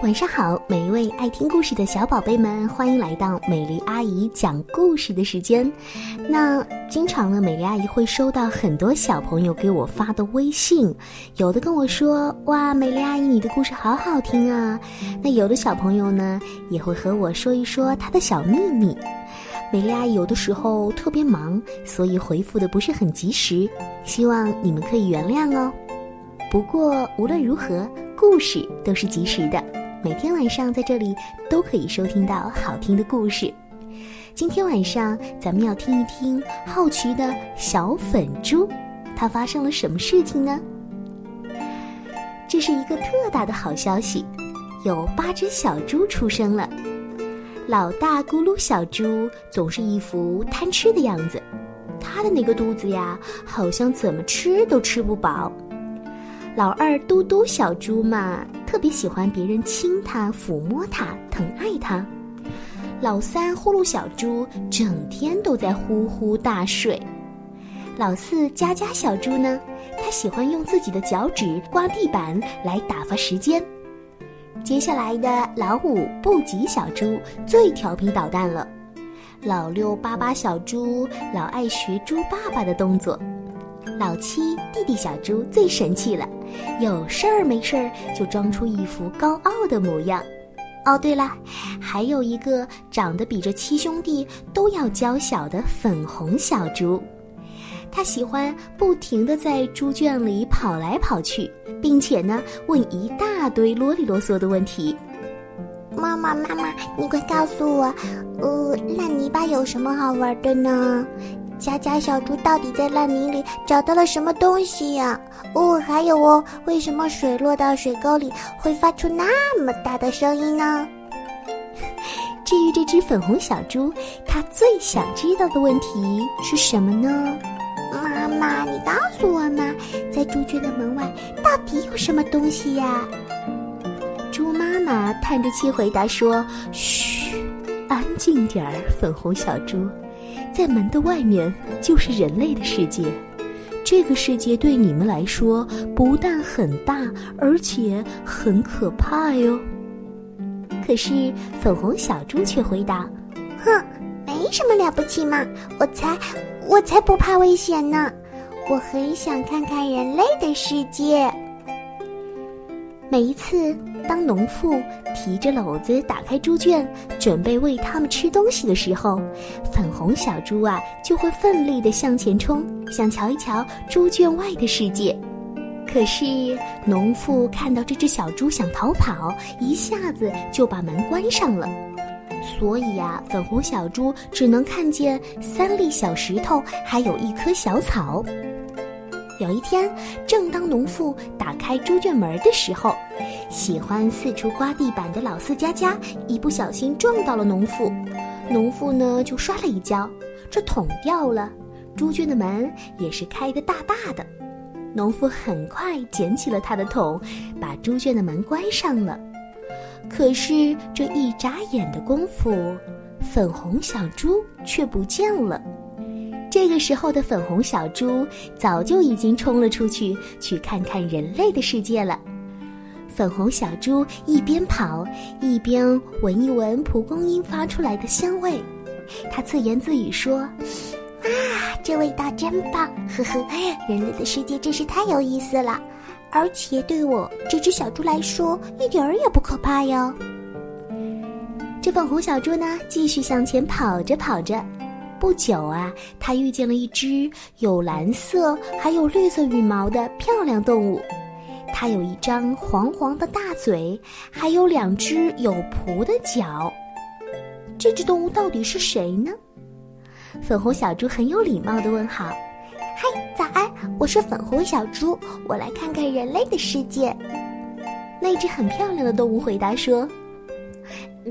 晚上好，每一位爱听故事的小宝贝们，欢迎来到美丽阿姨讲故事的时间。那经常呢，美丽阿姨会收到很多小朋友给我发的微信，有的跟我说：“哇，美丽阿姨，你的故事好好听啊。”那有的小朋友呢，也会和我说一说他的小秘密。美丽阿姨有的时候特别忙，所以回复的不是很及时，希望你们可以原谅哦。不过无论如何，故事都是及时的。每天晚上在这里都可以收听到好听的故事。今天晚上咱们要听一听好奇的小粉猪，它发生了什么事情呢？这是一个特大的好消息，有八只小猪出生了。老大咕噜小猪总是一副贪吃的样子，它的那个肚子呀，好像怎么吃都吃不饱。老二嘟嘟小猪嘛，特别喜欢别人亲它、抚摸它、疼爱它。老三呼噜小猪整天都在呼呼大睡。老四佳佳小猪呢，它喜欢用自己的脚趾刮地板来打发时间。接下来的老五布吉小猪最调皮捣蛋了。老六巴巴小猪老爱学猪爸爸的动作。老七弟弟小猪最神气了，有事儿没事儿就装出一副高傲的模样。哦，对了，还有一个长得比这七兄弟都要娇小的粉红小猪，他喜欢不停地在猪圈里跑来跑去，并且呢问一大堆啰里啰嗦的问题。妈妈，妈妈，你快告诉我，呃，烂泥巴有什么好玩的呢？佳佳小猪到底在烂泥里找到了什么东西呀？哦，还有哦，为什么水落到水沟里会发出那么大的声音呢？至于这只粉红小猪，它最想知道的问题是什么呢？妈妈，你告诉我嘛，在猪圈的门外到底有什么东西呀？猪妈妈叹着气回答说：“嘘，安静点儿，粉红小猪。”在门的外面就是人类的世界，这个世界对你们来说不但很大，而且很可怕哟。可是粉红小猪却回答：“哼，没什么了不起嘛，我才我才不怕危险呢，我很想看看人类的世界。”每一次，当农妇提着篓子打开猪圈，准备喂它们吃东西的时候，粉红小猪啊就会奋力地向前冲，想瞧一瞧猪圈外的世界。可是，农妇看到这只小猪想逃跑，一下子就把门关上了。所以呀，粉红小猪只能看见三粒小石头，还有一棵小草。有一天，正当农妇打开猪圈门的时候，喜欢四处刮地板的老四佳佳一不小心撞到了农妇，农妇呢就摔了一跤，这桶掉了，猪圈的门也是开得大大的。农妇很快捡起了他的桶，把猪圈的门关上了。可是这一眨眼的功夫，粉红小猪却不见了。这个时候的粉红小猪早就已经冲了出去，去看看人类的世界了。粉红小猪一边跑一边闻一闻蒲公英发出来的香味，它自言自语说：“啊，这味道真棒！呵呵，人类的世界真是太有意思了，而且对我这只小猪来说一点儿也不可怕哟。”这粉红小猪呢，继续向前跑着跑着。不久啊，他遇见了一只有蓝色还有绿色羽毛的漂亮动物。它有一张黄黄的大嘴，还有两只有蹼的脚。这只动物到底是谁呢？粉红小猪很有礼貌地问好：“嗨，早安，我是粉红小猪，我来看看人类的世界。”那只很漂亮的动物回答说：“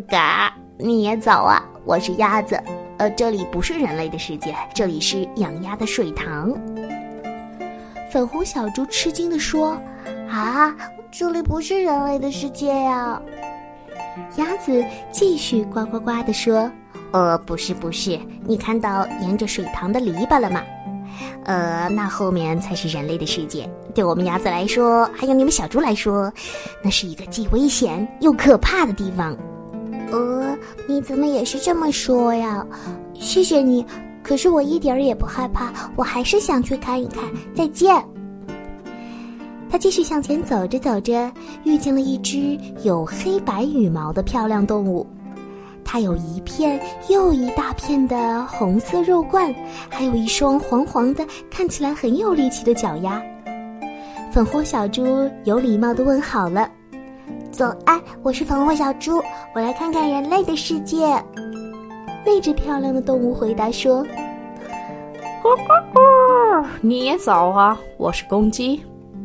嘎，你也早啊，我是鸭子。”呃，这里不是人类的世界，这里是养鸭的水塘。粉红小猪吃惊地说：“啊，这里不是人类的世界呀！”鸭子继续呱呱呱地说：“呃，不是，不是，你看到沿着水塘的篱笆了吗？呃，那后面才是人类的世界，对我们鸭子来说，还有你们小猪来说，那是一个既危险又可怕的地方。你怎么也是这么说呀？谢谢你，可是我一点儿也不害怕，我还是想去看一看。再见。他继续向前走着走着，遇见了一只有黑白羽毛的漂亮动物。它有一片又一大片的红色肉冠，还有一双黄黄的、看起来很有力气的脚丫。粉红小猪有礼貌地问好了：“早安，我是粉红小猪，我来看看人类的世界。”那只漂亮的动物回答说：“咕咕咕，你也早啊，我是公鸡。”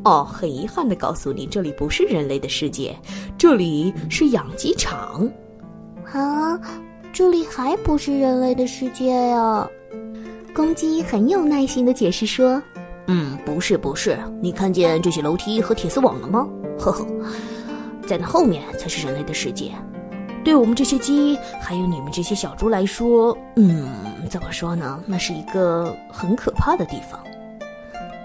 哦，很遗憾的告诉你，这里不是人类的世界，这里是养鸡场。啊，这里还不是人类的世界呀！公鸡很有耐心的解释说：“嗯，不是，不是，你看见这些楼梯和铁丝网了吗？呵呵，在那后面才是人类的世界。对我们这些鸡，还有你们这些小猪来说，嗯，怎么说呢？那是一个很可怕的地方。”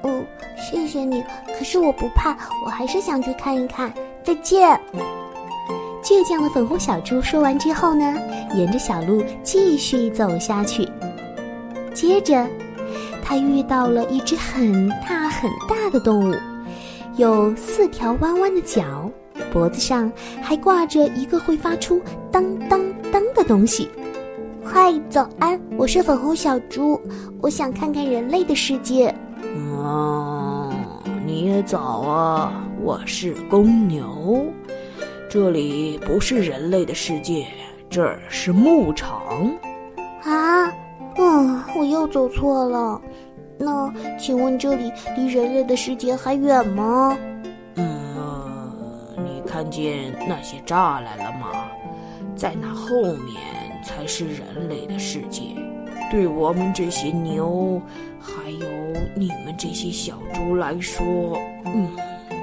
哦。谢谢你，可是我不怕，我还是想去看一看。再见。倔强的粉红小猪说完之后呢，沿着小路继续走下去。接着，他遇到了一只很大很大的动物，有四条弯弯的脚，脖子上还挂着一个会发出当当当的东西。嗨，早安，我是粉红小猪，我想看看人类的世界。哦，你也早啊！我是公牛，这里不是人类的世界，这儿是牧场。啊，嗯，我又走错了。那请问这里离人类的世界还远吗？嗯，你看见那些栅栏了吗？在那后面才是人类的世界。对我们这些牛，还有你们这些小猪来说，嗯，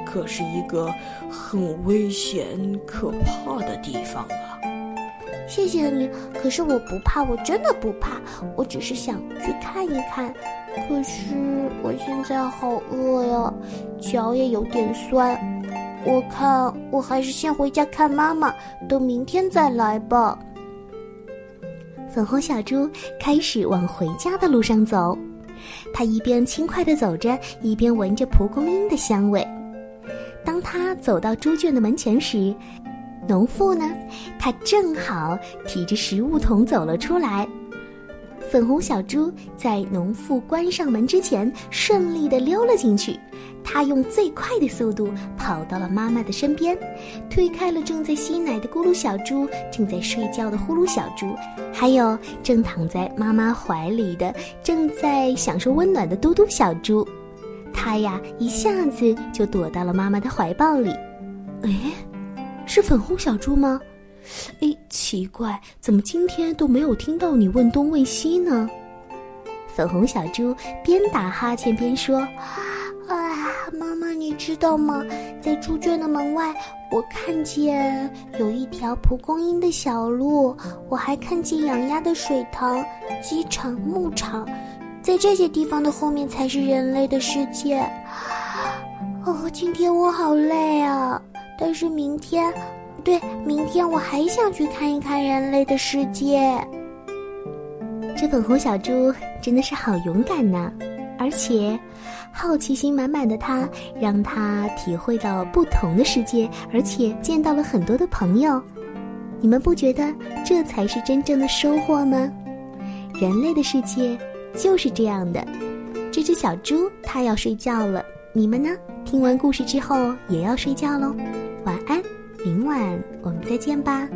可是一个很危险、可怕的地方啊！谢谢你，可是我不怕，我真的不怕，我只是想去看一看。可是我现在好饿呀，脚也有点酸，我看我还是先回家看妈妈，等明天再来吧。粉红小猪开始往回家的路上走，它一边轻快地走着，一边闻着蒲公英的香味。当它走到猪圈的门前时，农妇呢，他正好提着食物桶走了出来。粉红小猪在农妇关上门之前，顺利地溜了进去。他用最快的速度跑到了妈妈的身边，推开了正在吸奶的咕噜小猪，正在睡觉的呼噜小猪，还有正躺在妈妈怀里的、正在享受温暖的嘟嘟小猪。他呀，一下子就躲到了妈妈的怀抱里。哎，是粉红小猪吗？哎，奇怪，怎么今天都没有听到你问东问西呢？粉红小猪边打哈欠边说。妈妈，你知道吗？在猪圈的门外，我看见有一条蒲公英的小路，我还看见养鸭的水塘、鸡场、牧场，在这些地方的后面才是人类的世界。哦，今天我好累啊！但是明天，对，明天我还想去看一看人类的世界。这粉红小猪真的是好勇敢呢！而且，好奇心满满的他，让他体会到不同的世界，而且见到了很多的朋友。你们不觉得这才是真正的收获吗？人类的世界就是这样的。这只小猪它要睡觉了，你们呢？听完故事之后也要睡觉喽。晚安，明晚我们再见吧。